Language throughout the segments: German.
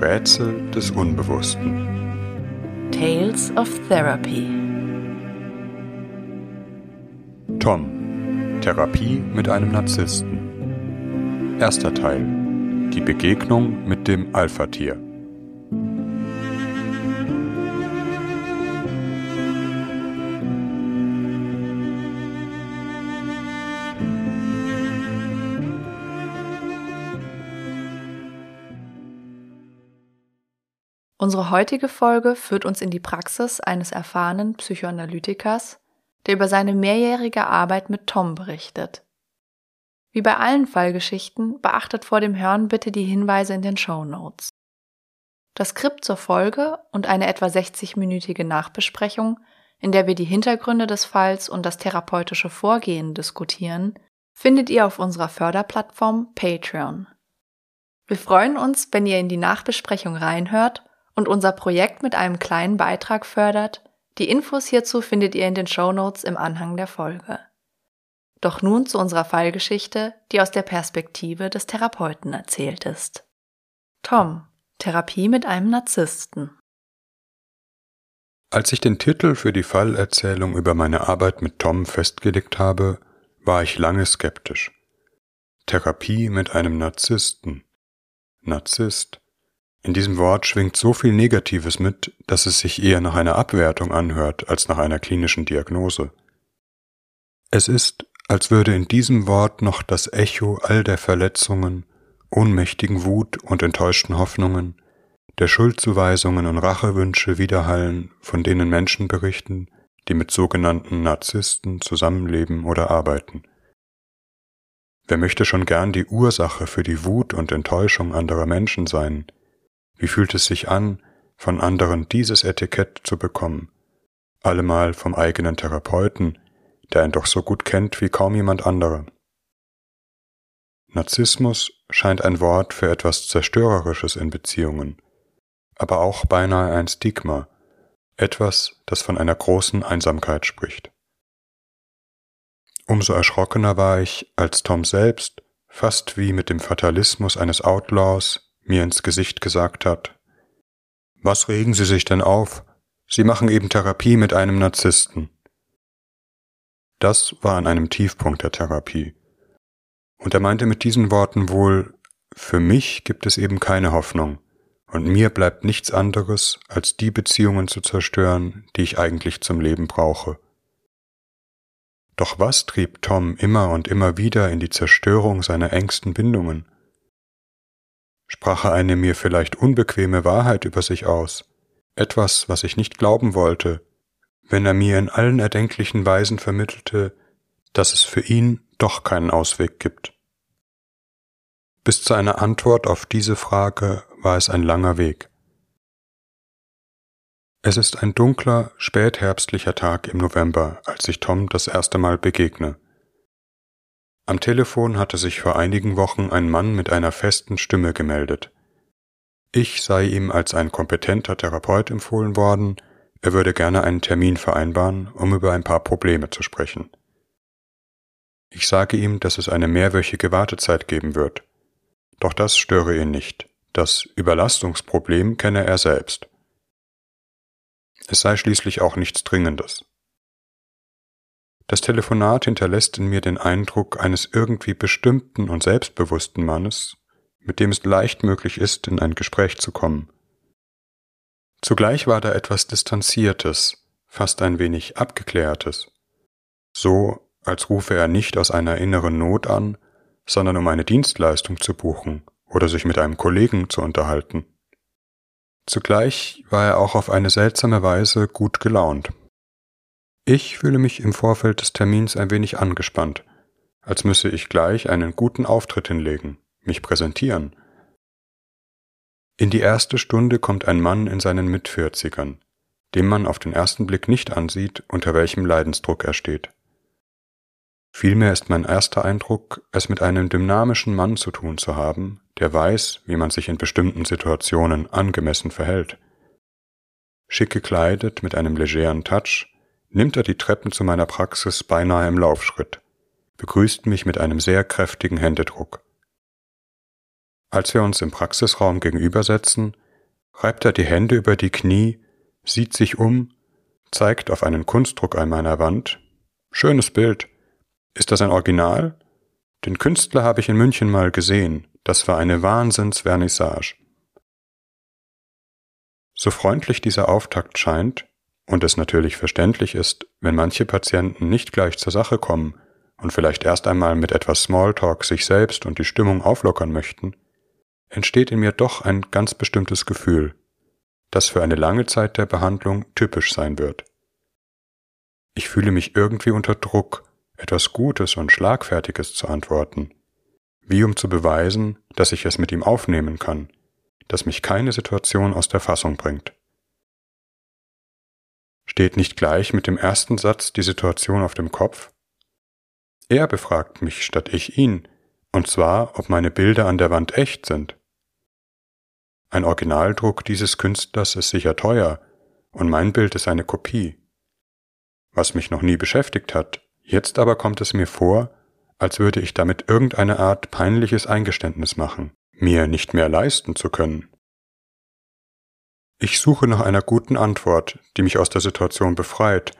Rätsel des Unbewussten. Tales of Therapy. Tom. Therapie mit einem Narzissten. Erster Teil. Die Begegnung mit dem Alpha-Tier. Unsere heutige Folge führt uns in die Praxis eines erfahrenen Psychoanalytikers, der über seine mehrjährige Arbeit mit Tom berichtet. Wie bei allen Fallgeschichten beachtet vor dem Hören bitte die Hinweise in den Show Notes. Das Skript zur Folge und eine etwa 60-minütige Nachbesprechung, in der wir die Hintergründe des Falls und das therapeutische Vorgehen diskutieren, findet ihr auf unserer Förderplattform Patreon. Wir freuen uns, wenn ihr in die Nachbesprechung reinhört und unser Projekt mit einem kleinen Beitrag fördert. Die Infos hierzu findet ihr in den Show Notes im Anhang der Folge. Doch nun zu unserer Fallgeschichte, die aus der Perspektive des Therapeuten erzählt ist. Tom, Therapie mit einem Narzissten. Als ich den Titel für die Fallerzählung über meine Arbeit mit Tom festgelegt habe, war ich lange skeptisch. Therapie mit einem Narzissten. Narzisst. In diesem Wort schwingt so viel Negatives mit, dass es sich eher nach einer Abwertung anhört als nach einer klinischen Diagnose. Es ist, als würde in diesem Wort noch das Echo all der Verletzungen, ohnmächtigen Wut und enttäuschten Hoffnungen, der Schuldzuweisungen und Rachewünsche widerhallen, von denen Menschen berichten, die mit sogenannten Narzissten zusammenleben oder arbeiten. Wer möchte schon gern die Ursache für die Wut und Enttäuschung anderer Menschen sein, wie fühlt es sich an, von anderen dieses Etikett zu bekommen? Allemal vom eigenen Therapeuten, der ihn doch so gut kennt wie kaum jemand anderer. Narzissmus scheint ein Wort für etwas Zerstörerisches in Beziehungen, aber auch beinahe ein Stigma, etwas, das von einer großen Einsamkeit spricht. Umso erschrockener war ich, als Tom selbst, fast wie mit dem Fatalismus eines Outlaws, mir ins Gesicht gesagt hat, was regen Sie sich denn auf? Sie machen eben Therapie mit einem Narzissten. Das war an einem Tiefpunkt der Therapie. Und er meinte mit diesen Worten wohl, für mich gibt es eben keine Hoffnung, und mir bleibt nichts anderes, als die Beziehungen zu zerstören, die ich eigentlich zum Leben brauche. Doch was trieb Tom immer und immer wieder in die Zerstörung seiner engsten Bindungen? Sprach er eine mir vielleicht unbequeme Wahrheit über sich aus, etwas, was ich nicht glauben wollte, wenn er mir in allen erdenklichen Weisen vermittelte, dass es für ihn doch keinen Ausweg gibt. Bis zu einer Antwort auf diese Frage war es ein langer Weg. Es ist ein dunkler, spätherbstlicher Tag im November, als ich Tom das erste Mal begegne. Am Telefon hatte sich vor einigen Wochen ein Mann mit einer festen Stimme gemeldet. Ich sei ihm als ein kompetenter Therapeut empfohlen worden, er würde gerne einen Termin vereinbaren, um über ein paar Probleme zu sprechen. Ich sage ihm, dass es eine mehrwöchige Wartezeit geben wird. Doch das störe ihn nicht. Das Überlastungsproblem kenne er selbst. Es sei schließlich auch nichts Dringendes. Das Telefonat hinterlässt in mir den Eindruck eines irgendwie bestimmten und selbstbewussten Mannes, mit dem es leicht möglich ist, in ein Gespräch zu kommen. Zugleich war da etwas Distanziertes, fast ein wenig Abgeklärtes. So, als rufe er nicht aus einer inneren Not an, sondern um eine Dienstleistung zu buchen oder sich mit einem Kollegen zu unterhalten. Zugleich war er auch auf eine seltsame Weise gut gelaunt. Ich fühle mich im Vorfeld des Termins ein wenig angespannt, als müsse ich gleich einen guten Auftritt hinlegen, mich präsentieren. In die erste Stunde kommt ein Mann in seinen Mitvierzigern, dem man auf den ersten Blick nicht ansieht, unter welchem Leidensdruck er steht. Vielmehr ist mein erster Eindruck, es mit einem dynamischen Mann zu tun zu haben, der weiß, wie man sich in bestimmten Situationen angemessen verhält. Schick gekleidet mit einem legeren Touch, nimmt er die Treppen zu meiner Praxis beinahe im Laufschritt, begrüßt mich mit einem sehr kräftigen Händedruck. Als wir uns im Praxisraum gegenübersetzen, reibt er die Hände über die Knie, sieht sich um, zeigt auf einen Kunstdruck an meiner Wand. Schönes Bild. Ist das ein Original? Den Künstler habe ich in München mal gesehen. Das war eine Wahnsinnsvernissage. So freundlich dieser Auftakt scheint, und es natürlich verständlich ist, wenn manche Patienten nicht gleich zur Sache kommen und vielleicht erst einmal mit etwas Smalltalk sich selbst und die Stimmung auflockern möchten, entsteht in mir doch ein ganz bestimmtes Gefühl, das für eine lange Zeit der Behandlung typisch sein wird. Ich fühle mich irgendwie unter Druck, etwas Gutes und Schlagfertiges zu antworten, wie um zu beweisen, dass ich es mit ihm aufnehmen kann, dass mich keine Situation aus der Fassung bringt. Steht nicht gleich mit dem ersten Satz die Situation auf dem Kopf? Er befragt mich statt ich ihn, und zwar, ob meine Bilder an der Wand echt sind. Ein Originaldruck dieses Künstlers ist sicher teuer, und mein Bild ist eine Kopie. Was mich noch nie beschäftigt hat, jetzt aber kommt es mir vor, als würde ich damit irgendeine Art peinliches Eingeständnis machen, mir nicht mehr leisten zu können. Ich suche nach einer guten Antwort, die mich aus der Situation befreit,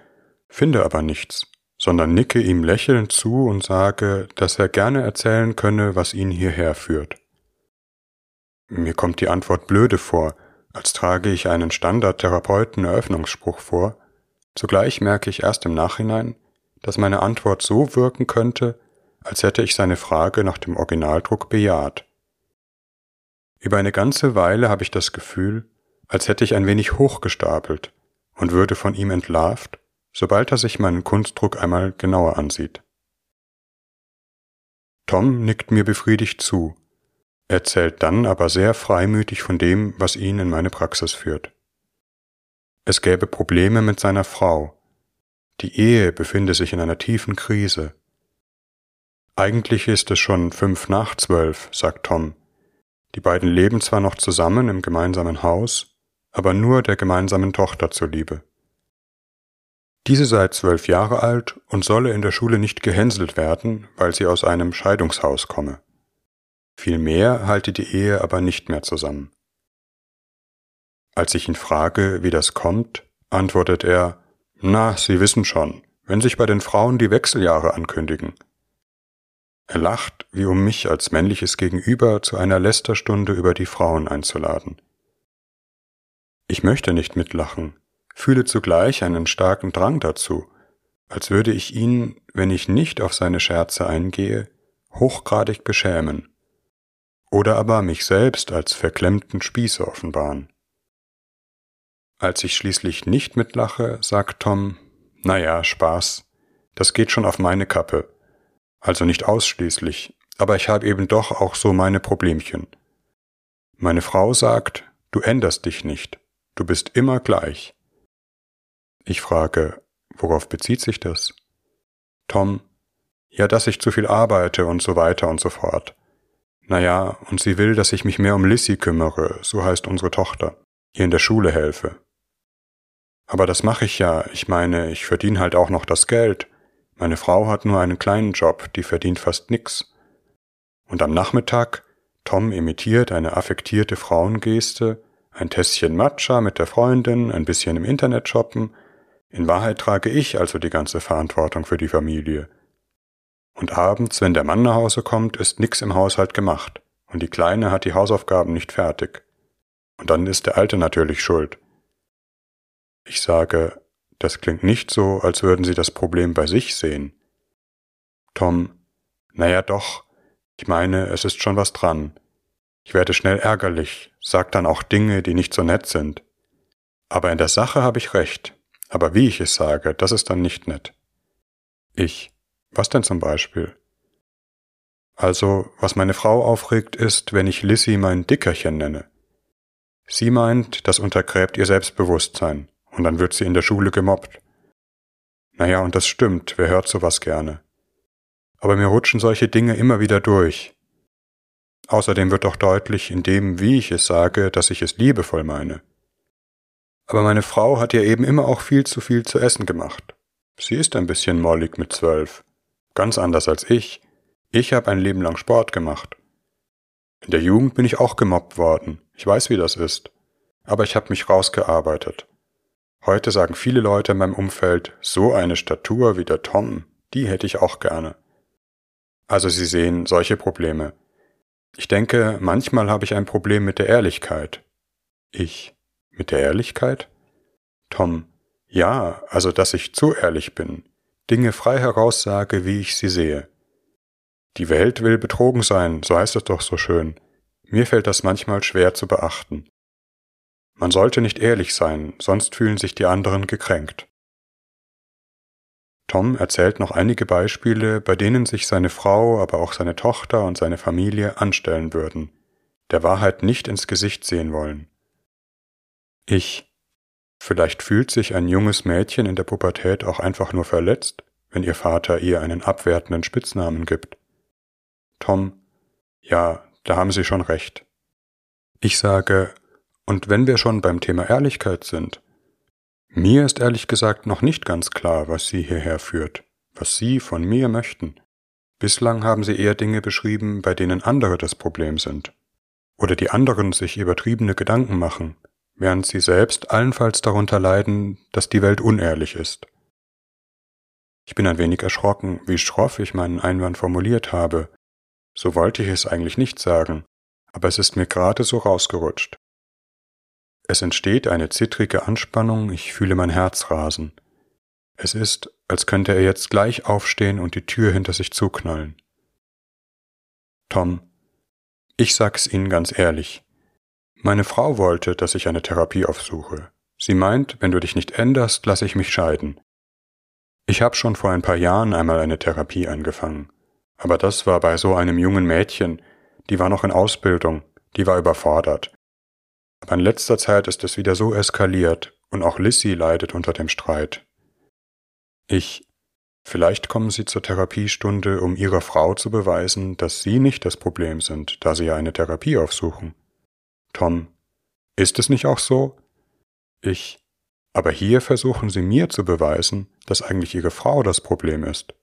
finde aber nichts, sondern nicke ihm lächelnd zu und sage, dass er gerne erzählen könne, was ihn hierher führt. Mir kommt die Antwort blöde vor, als trage ich einen Standard-Therapeuten-Eröffnungsspruch vor, zugleich merke ich erst im Nachhinein, dass meine Antwort so wirken könnte, als hätte ich seine Frage nach dem Originaldruck bejaht. Über eine ganze Weile habe ich das Gefühl, als hätte ich ein wenig hochgestapelt und würde von ihm entlarvt, sobald er sich meinen Kunstdruck einmal genauer ansieht. Tom nickt mir befriedigt zu, erzählt dann aber sehr freimütig von dem, was ihn in meine Praxis führt. Es gäbe Probleme mit seiner Frau. Die Ehe befinde sich in einer tiefen Krise. Eigentlich ist es schon fünf nach zwölf, sagt Tom. Die beiden leben zwar noch zusammen im gemeinsamen Haus, aber nur der gemeinsamen Tochter zuliebe. Diese sei zwölf Jahre alt und solle in der Schule nicht gehänselt werden, weil sie aus einem Scheidungshaus komme. Vielmehr halte die Ehe aber nicht mehr zusammen. Als ich ihn frage, wie das kommt, antwortet er, na, Sie wissen schon, wenn sich bei den Frauen die Wechseljahre ankündigen. Er lacht, wie um mich als männliches Gegenüber zu einer Lästerstunde über die Frauen einzuladen. Ich möchte nicht mitlachen, fühle zugleich einen starken Drang dazu, als würde ich ihn, wenn ich nicht auf seine Scherze eingehe, hochgradig beschämen oder aber mich selbst als verklemmten Spieße offenbaren. Als ich schließlich nicht mitlache, sagt Tom, na ja, Spaß, das geht schon auf meine Kappe, also nicht ausschließlich, aber ich habe eben doch auch so meine Problemchen. Meine Frau sagt, du änderst dich nicht, Du bist immer gleich. Ich frage, worauf bezieht sich das? Tom, ja, dass ich zu viel arbeite und so weiter und so fort. Naja, und sie will, dass ich mich mehr um Lissy kümmere, so heißt unsere Tochter, ihr in der Schule helfe. Aber das mache ich ja, ich meine, ich verdiene halt auch noch das Geld. Meine Frau hat nur einen kleinen Job, die verdient fast nix. Und am Nachmittag, Tom imitiert eine affektierte Frauengeste, ein Tässchen Matcha mit der Freundin, ein bisschen im Internet shoppen. In Wahrheit trage ich also die ganze Verantwortung für die Familie. Und abends, wenn der Mann nach Hause kommt, ist nix im Haushalt gemacht, und die Kleine hat die Hausaufgaben nicht fertig. Und dann ist der Alte natürlich schuld. Ich sage, das klingt nicht so, als würden Sie das Problem bei sich sehen. Tom, naja doch, ich meine, es ist schon was dran. Ich werde schnell ärgerlich, sag dann auch Dinge, die nicht so nett sind. Aber in der Sache habe ich recht. Aber wie ich es sage, das ist dann nicht nett. Ich. Was denn zum Beispiel? Also, was meine Frau aufregt, ist, wenn ich Lissy mein Dickerchen nenne. Sie meint, das untergräbt ihr Selbstbewusstsein, und dann wird sie in der Schule gemobbt. Naja, und das stimmt, wer hört sowas gerne? Aber mir rutschen solche Dinge immer wieder durch, Außerdem wird doch deutlich in dem, wie ich es sage, dass ich es liebevoll meine. Aber meine Frau hat ja eben immer auch viel zu viel zu essen gemacht. Sie ist ein bisschen mollig mit zwölf. Ganz anders als ich. Ich habe ein Leben lang Sport gemacht. In der Jugend bin ich auch gemobbt worden. Ich weiß, wie das ist. Aber ich habe mich rausgearbeitet. Heute sagen viele Leute in meinem Umfeld, so eine Statur wie der Tom, die hätte ich auch gerne. Also Sie sehen solche Probleme. Ich denke, manchmal habe ich ein Problem mit der Ehrlichkeit. Ich. Mit der Ehrlichkeit? Tom. Ja, also dass ich zu ehrlich bin, Dinge frei heraussage, wie ich sie sehe. Die Welt will betrogen sein, so heißt es doch so schön. Mir fällt das manchmal schwer zu beachten. Man sollte nicht ehrlich sein, sonst fühlen sich die anderen gekränkt. Tom erzählt noch einige Beispiele, bei denen sich seine Frau, aber auch seine Tochter und seine Familie anstellen würden, der Wahrheit nicht ins Gesicht sehen wollen. Ich. Vielleicht fühlt sich ein junges Mädchen in der Pubertät auch einfach nur verletzt, wenn ihr Vater ihr einen abwertenden Spitznamen gibt. Tom. Ja, da haben Sie schon recht. Ich sage, und wenn wir schon beim Thema Ehrlichkeit sind, mir ist ehrlich gesagt noch nicht ganz klar, was Sie hierher führt, was Sie von mir möchten. Bislang haben Sie eher Dinge beschrieben, bei denen andere das Problem sind. Oder die anderen sich übertriebene Gedanken machen, während Sie selbst allenfalls darunter leiden, dass die Welt unehrlich ist. Ich bin ein wenig erschrocken, wie schroff ich meinen Einwand formuliert habe. So wollte ich es eigentlich nicht sagen, aber es ist mir gerade so rausgerutscht. Es entsteht eine zittrige Anspannung, ich fühle mein Herz rasen. Es ist, als könnte er jetzt gleich aufstehen und die Tür hinter sich zuknallen. Tom, ich sag's Ihnen ganz ehrlich. Meine Frau wollte, dass ich eine Therapie aufsuche. Sie meint, wenn du dich nicht änderst, lasse ich mich scheiden. Ich habe schon vor ein paar Jahren einmal eine Therapie angefangen. Aber das war bei so einem jungen Mädchen, die war noch in Ausbildung, die war überfordert. Aber in letzter Zeit ist es wieder so eskaliert und auch Lissy leidet unter dem Streit. Ich, vielleicht kommen Sie zur Therapiestunde, um Ihrer Frau zu beweisen, dass Sie nicht das Problem sind, da Sie ja eine Therapie aufsuchen. Tom, ist es nicht auch so? Ich, aber hier versuchen Sie mir zu beweisen, dass eigentlich Ihre Frau das Problem ist.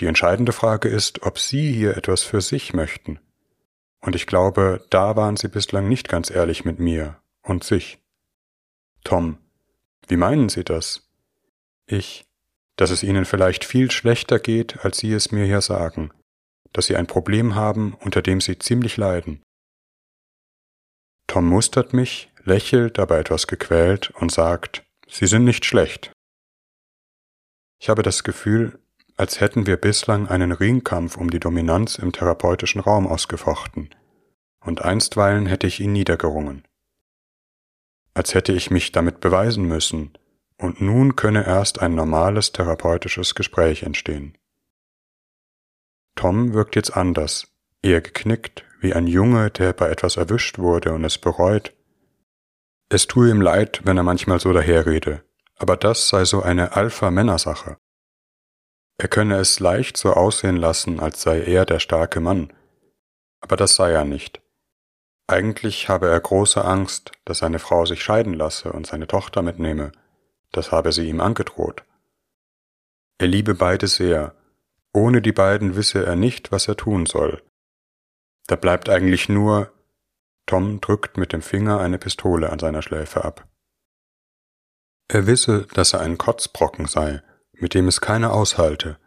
Die entscheidende Frage ist, ob Sie hier etwas für sich möchten und ich glaube, da waren sie bislang nicht ganz ehrlich mit mir und sich. Tom, wie meinen Sie das? Ich, dass es Ihnen vielleicht viel schlechter geht, als Sie es mir hier sagen, dass Sie ein Problem haben, unter dem Sie ziemlich leiden. Tom mustert mich, lächelt, aber etwas gequält und sagt, Sie sind nicht schlecht. Ich habe das Gefühl, als hätten wir bislang einen Ringkampf um die Dominanz im therapeutischen Raum ausgefochten, und einstweilen hätte ich ihn niedergerungen. Als hätte ich mich damit beweisen müssen, und nun könne erst ein normales therapeutisches Gespräch entstehen. Tom wirkt jetzt anders, eher geknickt, wie ein Junge, der bei etwas erwischt wurde und es bereut. Es tue ihm leid, wenn er manchmal so daherrede, aber das sei so eine Alpha-Männersache. Er könne es leicht so aussehen lassen, als sei er der starke Mann. Aber das sei er nicht. Eigentlich habe er große Angst, dass seine Frau sich scheiden lasse und seine Tochter mitnehme. Das habe sie ihm angedroht. Er liebe beide sehr. Ohne die beiden wisse er nicht, was er tun soll. Da bleibt eigentlich nur Tom drückt mit dem Finger eine Pistole an seiner Schläfe ab. Er wisse, dass er ein Kotzbrocken sei, mit dem es keiner aushalte.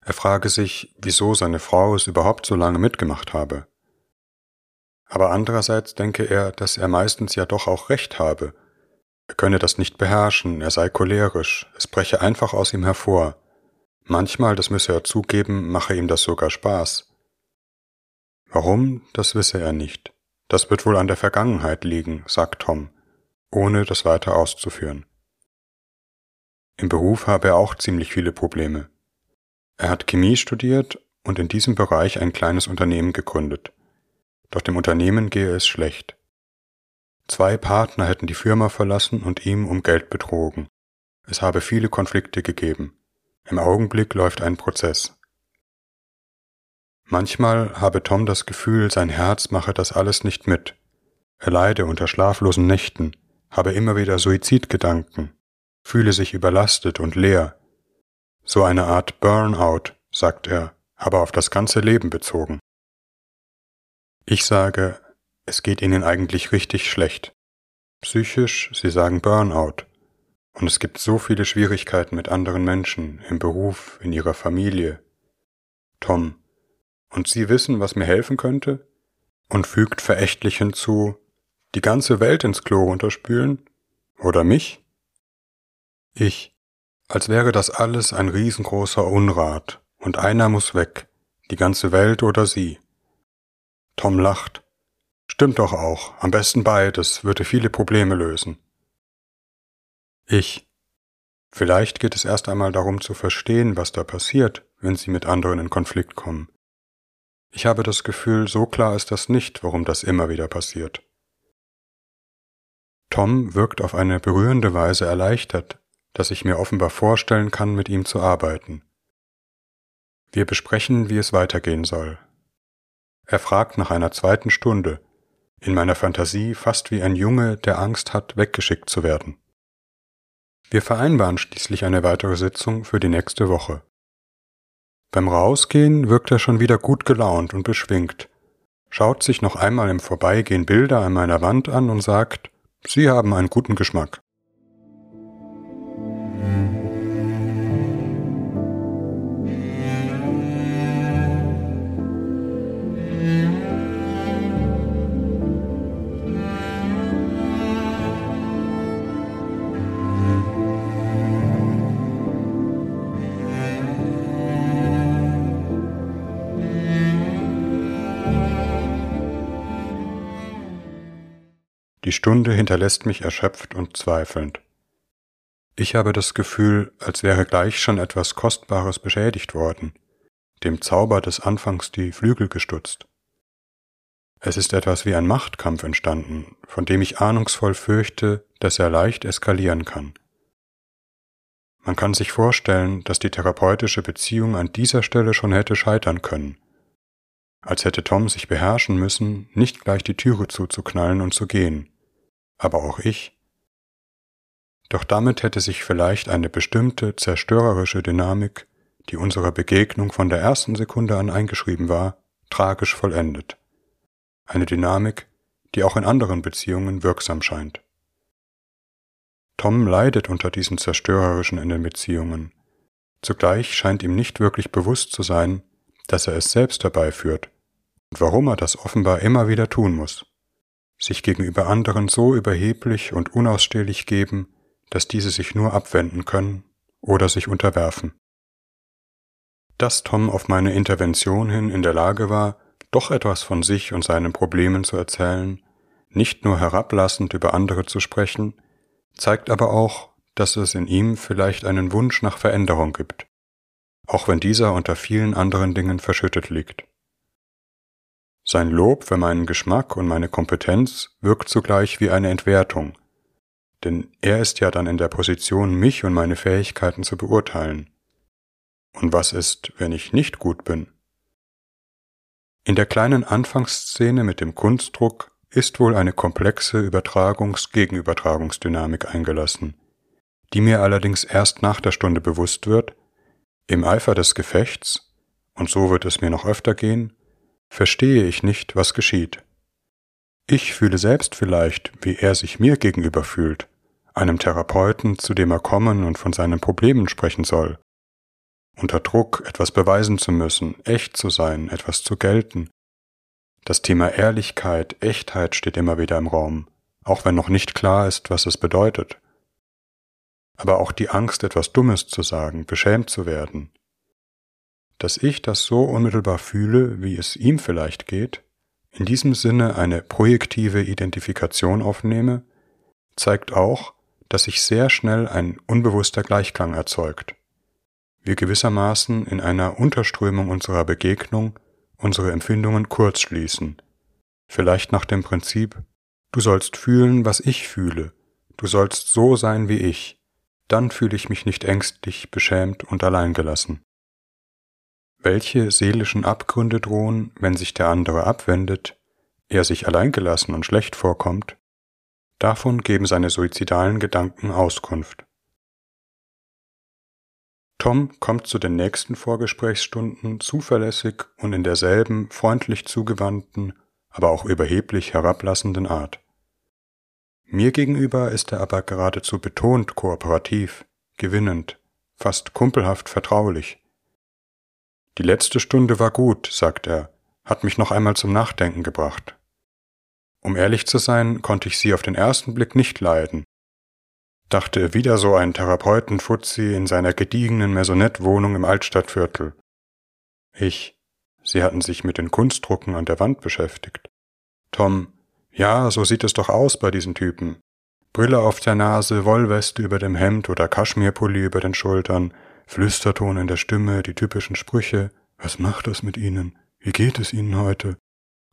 Er frage sich, wieso seine Frau es überhaupt so lange mitgemacht habe. Aber andererseits denke er, dass er meistens ja doch auch recht habe. Er könne das nicht beherrschen, er sei cholerisch, es breche einfach aus ihm hervor. Manchmal, das müsse er zugeben, mache ihm das sogar Spaß. Warum, das wisse er nicht. Das wird wohl an der Vergangenheit liegen, sagt Tom, ohne das weiter auszuführen. Im Beruf habe er auch ziemlich viele Probleme. Er hat Chemie studiert und in diesem Bereich ein kleines Unternehmen gegründet. Doch dem Unternehmen gehe es schlecht. Zwei Partner hätten die Firma verlassen und ihm um Geld betrogen. Es habe viele Konflikte gegeben. Im Augenblick läuft ein Prozess. Manchmal habe Tom das Gefühl, sein Herz mache das alles nicht mit. Er leide unter schlaflosen Nächten, habe immer wieder Suizidgedanken, fühle sich überlastet und leer. So eine Art Burnout, sagt er, aber auf das ganze Leben bezogen. Ich sage, es geht Ihnen eigentlich richtig schlecht. Psychisch, Sie sagen Burnout. Und es gibt so viele Schwierigkeiten mit anderen Menschen, im Beruf, in Ihrer Familie. Tom, und Sie wissen, was mir helfen könnte? Und fügt verächtlich hinzu, die ganze Welt ins Klo runterspülen? Oder mich? Ich, als wäre das alles ein riesengroßer Unrat, und einer muss weg, die ganze Welt oder Sie. Tom lacht. Stimmt doch auch, am besten beides, würde viele Probleme lösen. Ich. Vielleicht geht es erst einmal darum zu verstehen, was da passiert, wenn Sie mit anderen in Konflikt kommen. Ich habe das Gefühl, so klar ist das nicht, warum das immer wieder passiert. Tom wirkt auf eine berührende Weise erleichtert, dass ich mir offenbar vorstellen kann, mit ihm zu arbeiten. Wir besprechen, wie es weitergehen soll. Er fragt nach einer zweiten Stunde, in meiner Fantasie fast wie ein Junge, der Angst hat, weggeschickt zu werden. Wir vereinbaren schließlich eine weitere Sitzung für die nächste Woche. Beim Rausgehen wirkt er schon wieder gut gelaunt und beschwingt, schaut sich noch einmal im Vorbeigehen Bilder an meiner Wand an und sagt, Sie haben einen guten Geschmack. Stunde hinterlässt mich erschöpft und zweifelnd. Ich habe das Gefühl, als wäre gleich schon etwas Kostbares beschädigt worden, dem Zauber des Anfangs die Flügel gestutzt. Es ist etwas wie ein Machtkampf entstanden, von dem ich ahnungsvoll fürchte, dass er leicht eskalieren kann. Man kann sich vorstellen, dass die therapeutische Beziehung an dieser Stelle schon hätte scheitern können, als hätte Tom sich beherrschen müssen, nicht gleich die Türe zuzuknallen und zu gehen aber auch ich. Doch damit hätte sich vielleicht eine bestimmte zerstörerische Dynamik, die unserer Begegnung von der ersten Sekunde an eingeschrieben war, tragisch vollendet. Eine Dynamik, die auch in anderen Beziehungen wirksam scheint. Tom leidet unter diesem Zerstörerischen in den Beziehungen. Zugleich scheint ihm nicht wirklich bewusst zu sein, dass er es selbst herbeiführt und warum er das offenbar immer wieder tun muss sich gegenüber anderen so überheblich und unausstehlich geben, dass diese sich nur abwenden können oder sich unterwerfen. Dass Tom auf meine Intervention hin in der Lage war, doch etwas von sich und seinen Problemen zu erzählen, nicht nur herablassend über andere zu sprechen, zeigt aber auch, dass es in ihm vielleicht einen Wunsch nach Veränderung gibt, auch wenn dieser unter vielen anderen Dingen verschüttet liegt. Sein Lob für meinen Geschmack und meine Kompetenz wirkt zugleich wie eine Entwertung, denn er ist ja dann in der Position, mich und meine Fähigkeiten zu beurteilen. Und was ist, wenn ich nicht gut bin? In der kleinen Anfangsszene mit dem Kunstdruck ist wohl eine komplexe Übertragungs-Gegenübertragungsdynamik eingelassen, die mir allerdings erst nach der Stunde bewusst wird, im Eifer des Gefechts, und so wird es mir noch öfter gehen, verstehe ich nicht, was geschieht. Ich fühle selbst vielleicht, wie er sich mir gegenüber fühlt, einem Therapeuten, zu dem er kommen und von seinen Problemen sprechen soll. Unter Druck, etwas beweisen zu müssen, echt zu sein, etwas zu gelten. Das Thema Ehrlichkeit, Echtheit steht immer wieder im Raum, auch wenn noch nicht klar ist, was es bedeutet. Aber auch die Angst, etwas Dummes zu sagen, beschämt zu werden, dass ich das so unmittelbar fühle, wie es ihm vielleicht geht, in diesem Sinne eine projektive Identifikation aufnehme, zeigt auch, dass sich sehr schnell ein unbewusster Gleichklang erzeugt. Wir gewissermaßen in einer Unterströmung unserer Begegnung unsere Empfindungen kurz schließen, vielleicht nach dem Prinzip, du sollst fühlen, was ich fühle, du sollst so sein wie ich, dann fühle ich mich nicht ängstlich, beschämt und alleingelassen. Welche seelischen Abgründe drohen, wenn sich der andere abwendet, er sich alleingelassen und schlecht vorkommt, davon geben seine suizidalen Gedanken Auskunft. Tom kommt zu den nächsten Vorgesprächsstunden zuverlässig und in derselben freundlich zugewandten, aber auch überheblich herablassenden Art. Mir gegenüber ist er aber geradezu betont kooperativ, gewinnend, fast kumpelhaft vertraulich. Die letzte Stunde war gut, sagt er, hat mich noch einmal zum Nachdenken gebracht. Um ehrlich zu sein, konnte ich sie auf den ersten Blick nicht leiden. Dachte wieder so ein Therapeutenfuzzi in seiner gediegenen Maisonette-Wohnung im Altstadtviertel. Ich, sie hatten sich mit den Kunstdrucken an der Wand beschäftigt. Tom, ja, so sieht es doch aus bei diesen Typen. Brille auf der Nase, Wollweste über dem Hemd oder Kaschmirpulli über den Schultern, Flüsterton in der Stimme, die typischen Sprüche. Was macht das mit Ihnen? Wie geht es Ihnen heute?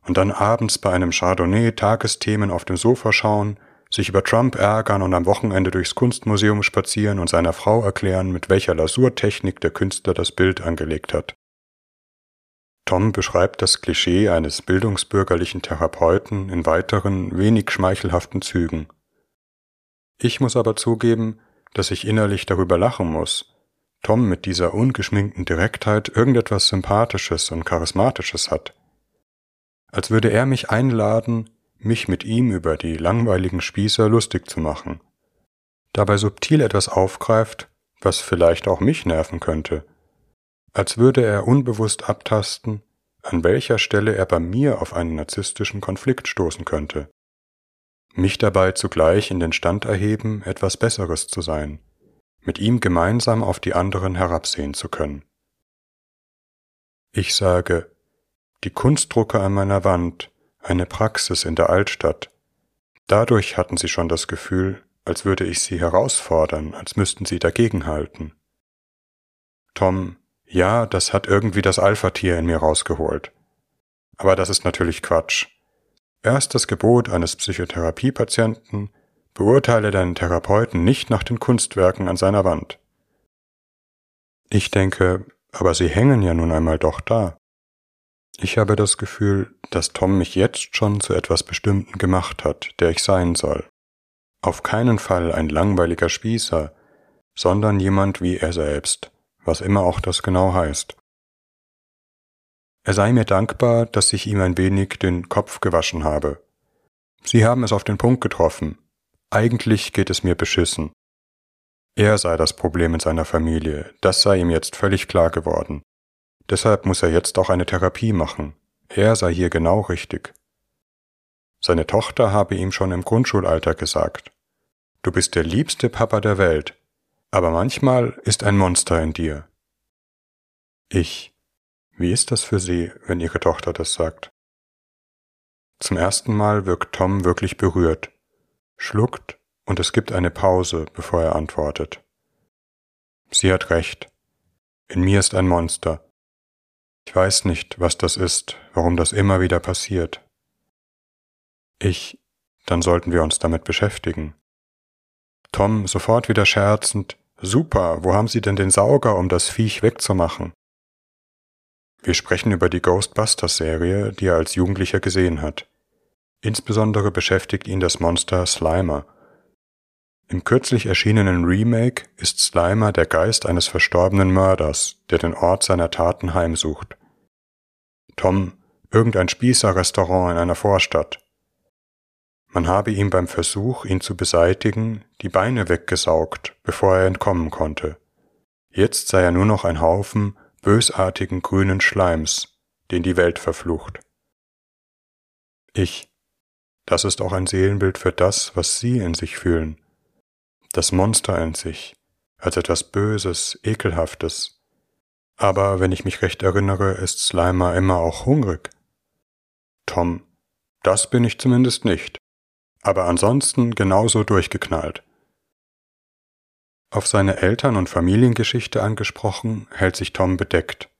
Und dann abends bei einem Chardonnay Tagesthemen auf dem Sofa schauen, sich über Trump ärgern und am Wochenende durchs Kunstmuseum spazieren und seiner Frau erklären, mit welcher Lasurtechnik der Künstler das Bild angelegt hat. Tom beschreibt das Klischee eines bildungsbürgerlichen Therapeuten in weiteren, wenig schmeichelhaften Zügen. Ich muss aber zugeben, dass ich innerlich darüber lachen muss, Tom mit dieser ungeschminkten Direktheit irgendetwas Sympathisches und Charismatisches hat. Als würde er mich einladen, mich mit ihm über die langweiligen Spießer lustig zu machen. Dabei subtil etwas aufgreift, was vielleicht auch mich nerven könnte. Als würde er unbewusst abtasten, an welcher Stelle er bei mir auf einen narzisstischen Konflikt stoßen könnte. Mich dabei zugleich in den Stand erheben, etwas Besseres zu sein, mit ihm gemeinsam auf die anderen herabsehen zu können. Ich sage, die Kunstdrucke an meiner Wand, eine Praxis in der Altstadt. Dadurch hatten sie schon das Gefühl, als würde ich sie herausfordern, als müssten sie dagegenhalten. Tom, ja, das hat irgendwie das Alpha-Tier in mir rausgeholt. Aber das ist natürlich Quatsch. Erstes Gebot eines Psychotherapiepatienten, beurteile deinen Therapeuten nicht nach den Kunstwerken an seiner Wand. Ich denke, aber sie hängen ja nun einmal doch da. Ich habe das Gefühl, dass Tom mich jetzt schon zu etwas Bestimmten gemacht hat, der ich sein soll. Auf keinen Fall ein langweiliger Spießer, sondern jemand wie er selbst, was immer auch das genau heißt. Er sei mir dankbar, dass ich ihm ein wenig den Kopf gewaschen habe. Sie haben es auf den Punkt getroffen. Eigentlich geht es mir beschissen. Er sei das Problem in seiner Familie, das sei ihm jetzt völlig klar geworden. Deshalb muss er jetzt auch eine Therapie machen. Er sei hier genau richtig. Seine Tochter habe ihm schon im Grundschulalter gesagt, du bist der liebste Papa der Welt, aber manchmal ist ein Monster in dir. Ich. Wie ist das für Sie, wenn Ihre Tochter das sagt? Zum ersten Mal wirkt Tom wirklich berührt schluckt und es gibt eine Pause, bevor er antwortet. Sie hat recht. In mir ist ein Monster. Ich weiß nicht, was das ist, warum das immer wieder passiert. Ich, dann sollten wir uns damit beschäftigen. Tom sofort wieder scherzend, super, wo haben Sie denn den Sauger, um das Viech wegzumachen? Wir sprechen über die Ghostbusters-Serie, die er als Jugendlicher gesehen hat. Insbesondere beschäftigt ihn das Monster Slimer. Im kürzlich erschienenen Remake ist Slimer der Geist eines verstorbenen Mörders, der den Ort seiner Taten heimsucht. Tom, irgendein Spießerrestaurant in einer Vorstadt. Man habe ihm beim Versuch, ihn zu beseitigen, die Beine weggesaugt, bevor er entkommen konnte. Jetzt sei er nur noch ein Haufen bösartigen grünen Schleims, den die Welt verflucht. Ich, das ist auch ein Seelenbild für das, was Sie in sich fühlen. Das Monster in sich, als etwas Böses, Ekelhaftes. Aber wenn ich mich recht erinnere, ist Slimer immer auch hungrig. Tom, das bin ich zumindest nicht. Aber ansonsten genauso durchgeknallt. Auf seine Eltern- und Familiengeschichte angesprochen, hält sich Tom bedeckt,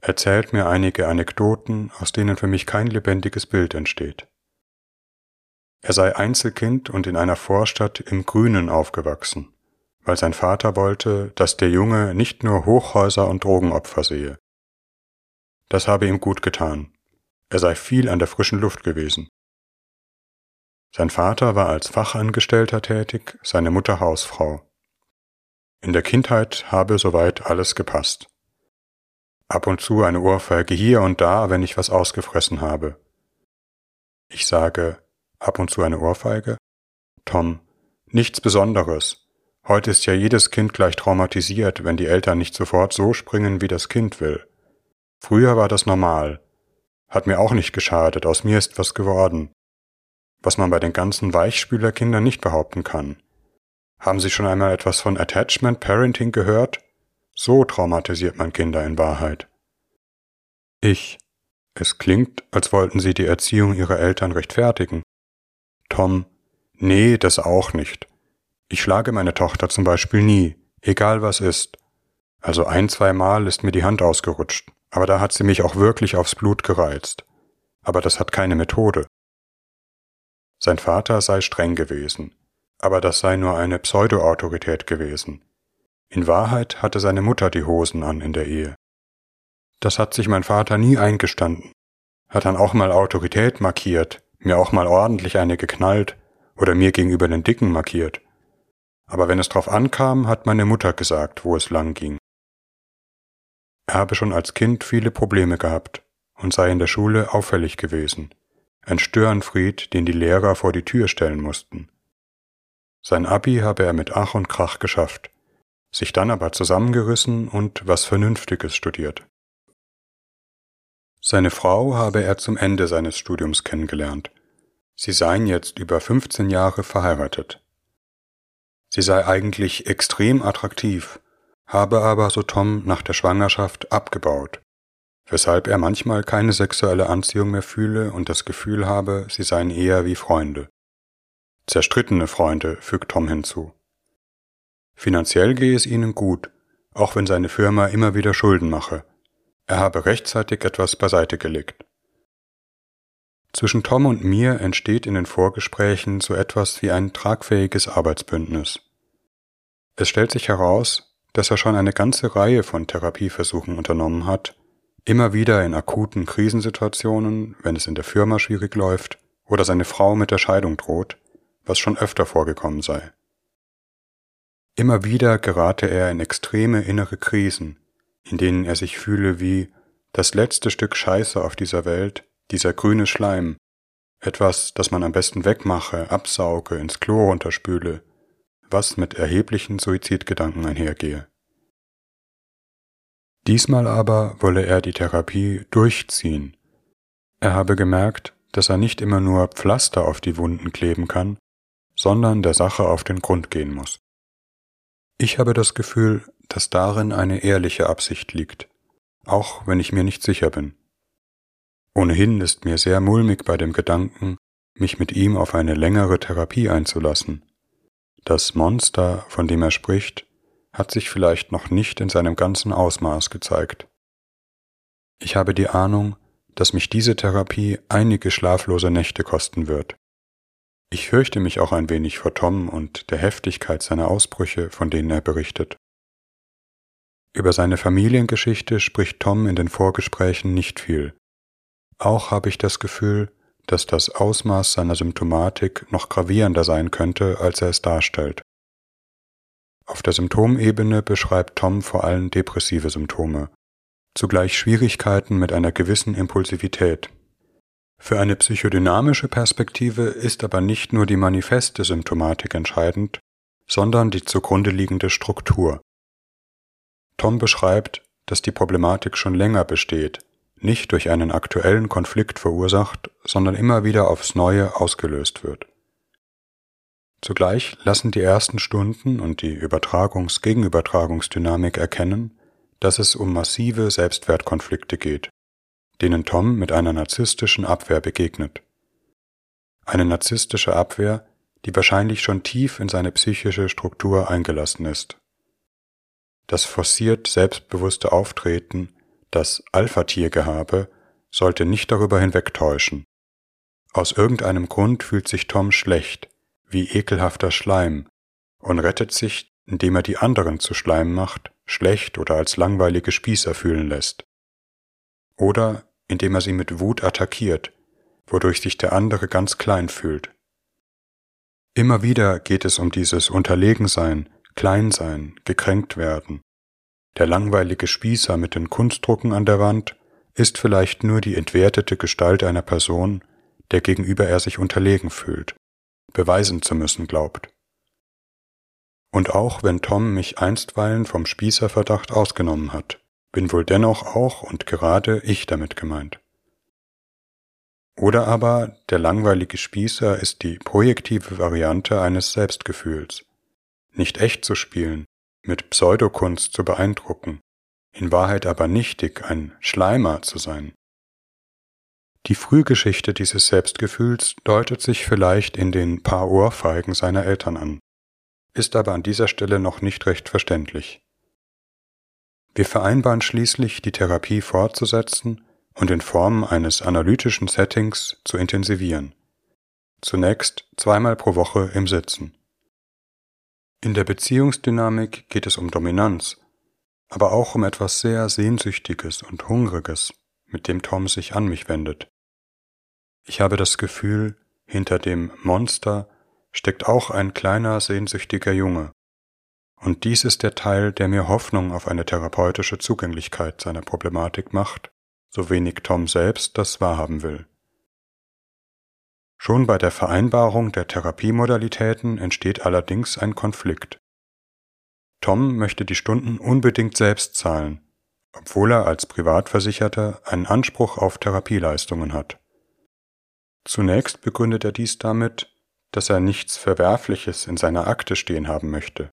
erzählt mir einige Anekdoten, aus denen für mich kein lebendiges Bild entsteht. Er sei Einzelkind und in einer Vorstadt im Grünen aufgewachsen, weil sein Vater wollte, dass der Junge nicht nur Hochhäuser und Drogenopfer sehe. Das habe ihm gut getan. Er sei viel an der frischen Luft gewesen. Sein Vater war als Fachangestellter tätig, seine Mutter Hausfrau. In der Kindheit habe soweit alles gepasst. Ab und zu eine Ohrfeige hier und da, wenn ich was ausgefressen habe. Ich sage, ab und zu eine Ohrfeige? Tom, nichts Besonderes. Heute ist ja jedes Kind gleich traumatisiert, wenn die Eltern nicht sofort so springen, wie das Kind will. Früher war das normal. Hat mir auch nicht geschadet, aus mir ist was geworden. Was man bei den ganzen Weichspülerkindern nicht behaupten kann. Haben Sie schon einmal etwas von Attachment Parenting gehört? So traumatisiert man Kinder in Wahrheit. Ich. Es klingt, als wollten Sie die Erziehung Ihrer Eltern rechtfertigen. Tom. Nee, das auch nicht. Ich schlage meine Tochter zum Beispiel nie, egal was ist. Also ein, zwei Mal ist mir die Hand ausgerutscht, aber da hat sie mich auch wirklich aufs Blut gereizt. Aber das hat keine Methode. Sein Vater sei streng gewesen, aber das sei nur eine Pseudo-Autorität gewesen. In Wahrheit hatte seine Mutter die Hosen an in der Ehe. Das hat sich mein Vater nie eingestanden, hat dann auch mal Autorität markiert, mir auch mal ordentlich eine geknallt oder mir gegenüber den Dicken markiert. Aber wenn es drauf ankam, hat meine Mutter gesagt, wo es lang ging. Er habe schon als Kind viele Probleme gehabt und sei in der Schule auffällig gewesen, ein Störenfried, den die Lehrer vor die Tür stellen mussten. Sein Abi habe er mit Ach und Krach geschafft, sich dann aber zusammengerissen und was Vernünftiges studiert. Seine Frau habe er zum Ende seines Studiums kennengelernt. Sie seien jetzt über 15 Jahre verheiratet. Sie sei eigentlich extrem attraktiv, habe aber, so Tom, nach der Schwangerschaft abgebaut, weshalb er manchmal keine sexuelle Anziehung mehr fühle und das Gefühl habe, sie seien eher wie Freunde. Zerstrittene Freunde, fügt Tom hinzu. Finanziell gehe es ihnen gut, auch wenn seine Firma immer wieder Schulden mache. Er habe rechtzeitig etwas beiseite gelegt. Zwischen Tom und mir entsteht in den Vorgesprächen so etwas wie ein tragfähiges Arbeitsbündnis. Es stellt sich heraus, dass er schon eine ganze Reihe von Therapieversuchen unternommen hat, immer wieder in akuten Krisensituationen, wenn es in der Firma schwierig läuft oder seine Frau mit der Scheidung droht, was schon öfter vorgekommen sei. Immer wieder gerate er in extreme innere Krisen, in denen er sich fühle wie das letzte Stück Scheiße auf dieser Welt, dieser grüne Schleim, etwas, das man am besten wegmache, absauge, ins Klo runterspüle, was mit erheblichen Suizidgedanken einhergehe. Diesmal aber wolle er die Therapie durchziehen. Er habe gemerkt, dass er nicht immer nur Pflaster auf die Wunden kleben kann, sondern der Sache auf den Grund gehen muss. Ich habe das Gefühl, dass darin eine ehrliche Absicht liegt, auch wenn ich mir nicht sicher bin. Ohnehin ist mir sehr mulmig bei dem Gedanken, mich mit ihm auf eine längere Therapie einzulassen. Das Monster, von dem er spricht, hat sich vielleicht noch nicht in seinem ganzen Ausmaß gezeigt. Ich habe die Ahnung, dass mich diese Therapie einige schlaflose Nächte kosten wird. Ich fürchte mich auch ein wenig vor Tom und der Heftigkeit seiner Ausbrüche, von denen er berichtet. Über seine Familiengeschichte spricht Tom in den Vorgesprächen nicht viel. Auch habe ich das Gefühl, dass das Ausmaß seiner Symptomatik noch gravierender sein könnte, als er es darstellt. Auf der Symptomebene beschreibt Tom vor allem depressive Symptome, zugleich Schwierigkeiten mit einer gewissen Impulsivität. Für eine psychodynamische Perspektive ist aber nicht nur die manifeste Symptomatik entscheidend, sondern die zugrunde liegende Struktur. Tom beschreibt, dass die Problematik schon länger besteht, nicht durch einen aktuellen Konflikt verursacht, sondern immer wieder aufs Neue ausgelöst wird. Zugleich lassen die ersten Stunden und die Übertragungs-Gegenübertragungsdynamik erkennen, dass es um massive Selbstwertkonflikte geht, denen Tom mit einer narzisstischen Abwehr begegnet. Eine narzisstische Abwehr, die wahrscheinlich schon tief in seine psychische Struktur eingelassen ist. Das forciert selbstbewusste Auftreten, das Alpha-Tiergehabe, sollte nicht darüber hinwegtäuschen. Aus irgendeinem Grund fühlt sich Tom schlecht, wie ekelhafter Schleim, und rettet sich, indem er die anderen zu Schleim macht, schlecht oder als langweilige Spießer fühlen lässt. Oder indem er sie mit Wut attackiert, wodurch sich der andere ganz klein fühlt. Immer wieder geht es um dieses Unterlegensein, klein sein, gekränkt werden. Der langweilige Spießer mit den Kunstdrucken an der Wand ist vielleicht nur die entwertete Gestalt einer Person, der gegenüber er sich unterlegen fühlt. beweisen zu müssen glaubt. Und auch wenn Tom mich einstweilen vom Spießerverdacht ausgenommen hat, bin wohl dennoch auch und gerade ich damit gemeint. Oder aber der langweilige Spießer ist die projektive Variante eines Selbstgefühls. Nicht echt zu spielen, mit Pseudokunst zu beeindrucken, in Wahrheit aber nichtig ein Schleimer zu sein. Die Frühgeschichte dieses Selbstgefühls deutet sich vielleicht in den paar Ohrfeigen seiner Eltern an, ist aber an dieser Stelle noch nicht recht verständlich. Wir vereinbaren schließlich, die Therapie fortzusetzen und in Form eines analytischen Settings zu intensivieren. Zunächst zweimal pro Woche im Sitzen. In der Beziehungsdynamik geht es um Dominanz, aber auch um etwas sehr Sehnsüchtiges und Hungriges, mit dem Tom sich an mich wendet. Ich habe das Gefühl, hinter dem Monster steckt auch ein kleiner sehnsüchtiger Junge. Und dies ist der Teil, der mir Hoffnung auf eine therapeutische Zugänglichkeit seiner Problematik macht so wenig Tom selbst das wahrhaben will. Schon bei der Vereinbarung der Therapiemodalitäten entsteht allerdings ein Konflikt. Tom möchte die Stunden unbedingt selbst zahlen, obwohl er als Privatversicherter einen Anspruch auf Therapieleistungen hat. Zunächst begründet er dies damit, dass er nichts Verwerfliches in seiner Akte stehen haben möchte.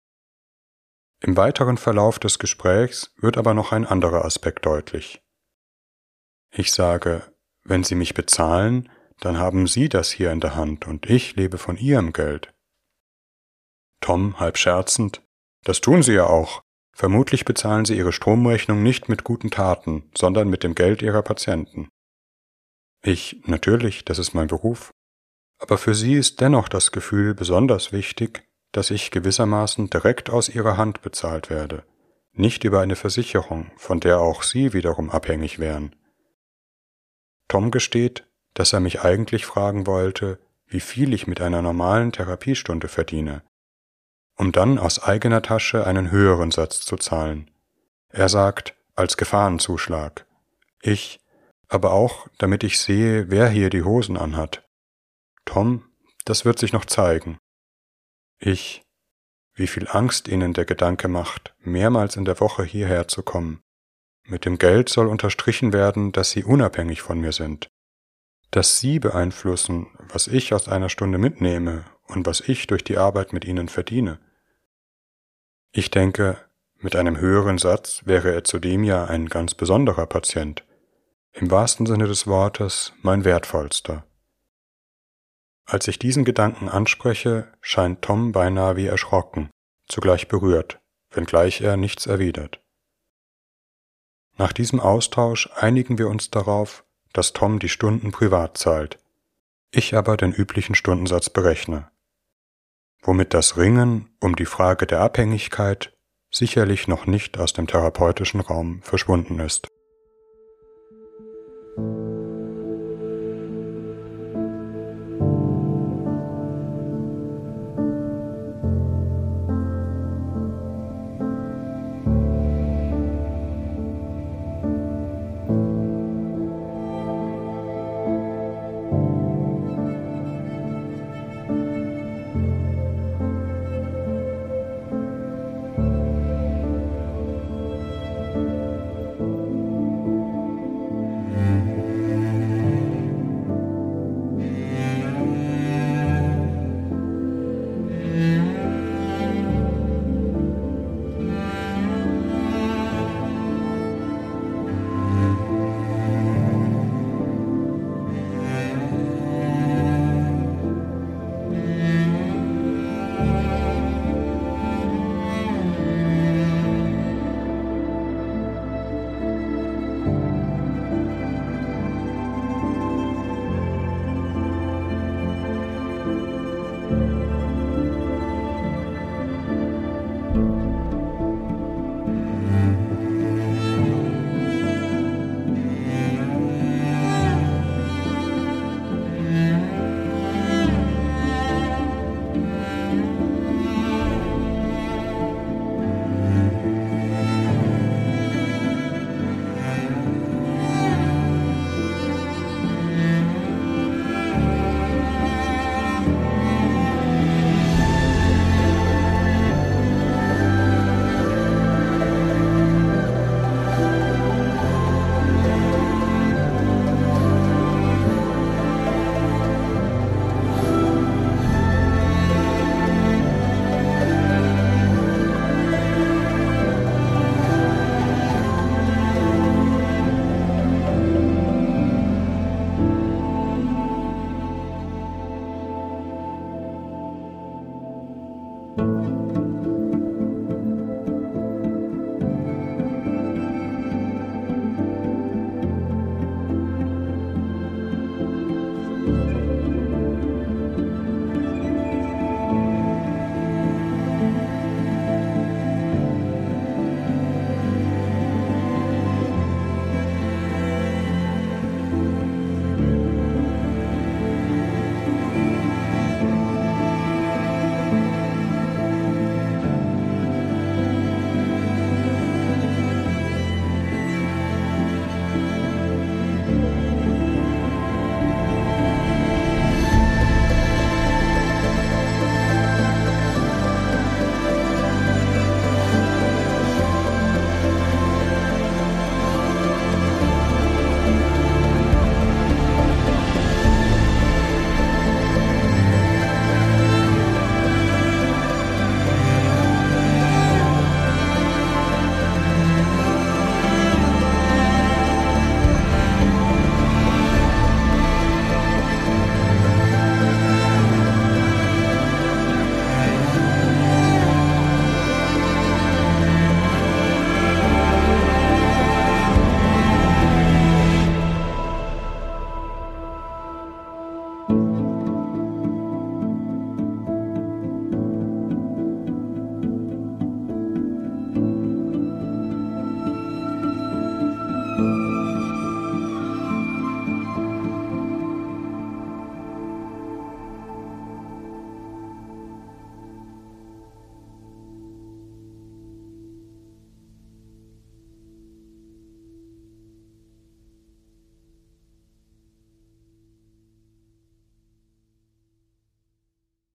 Im weiteren Verlauf des Gesprächs wird aber noch ein anderer Aspekt deutlich. Ich sage, wenn Sie mich bezahlen, dann haben Sie das hier in der Hand und ich lebe von Ihrem Geld. Tom, halb scherzend, das tun Sie ja auch. Vermutlich bezahlen Sie Ihre Stromrechnung nicht mit guten Taten, sondern mit dem Geld Ihrer Patienten. Ich, natürlich, das ist mein Beruf. Aber für Sie ist dennoch das Gefühl besonders wichtig, dass ich gewissermaßen direkt aus Ihrer Hand bezahlt werde, nicht über eine Versicherung, von der auch Sie wiederum abhängig wären. Tom gesteht, dass er mich eigentlich fragen wollte, wie viel ich mit einer normalen Therapiestunde verdiene, um dann aus eigener Tasche einen höheren Satz zu zahlen. Er sagt, als Gefahrenzuschlag. Ich, aber auch, damit ich sehe, wer hier die Hosen anhat. Tom, das wird sich noch zeigen. Ich, wie viel Angst Ihnen der Gedanke macht, mehrmals in der Woche hierher zu kommen. Mit dem Geld soll unterstrichen werden, dass Sie unabhängig von mir sind, dass Sie beeinflussen, was ich aus einer Stunde mitnehme und was ich durch die Arbeit mit Ihnen verdiene. Ich denke, mit einem höheren Satz wäre er zudem ja ein ganz besonderer Patient, im wahrsten Sinne des Wortes mein wertvollster. Als ich diesen Gedanken anspreche, scheint Tom beinahe wie erschrocken, zugleich berührt, wenngleich er nichts erwidert. Nach diesem Austausch einigen wir uns darauf, dass Tom die Stunden privat zahlt, ich aber den üblichen Stundensatz berechne, womit das Ringen um die Frage der Abhängigkeit sicherlich noch nicht aus dem therapeutischen Raum verschwunden ist.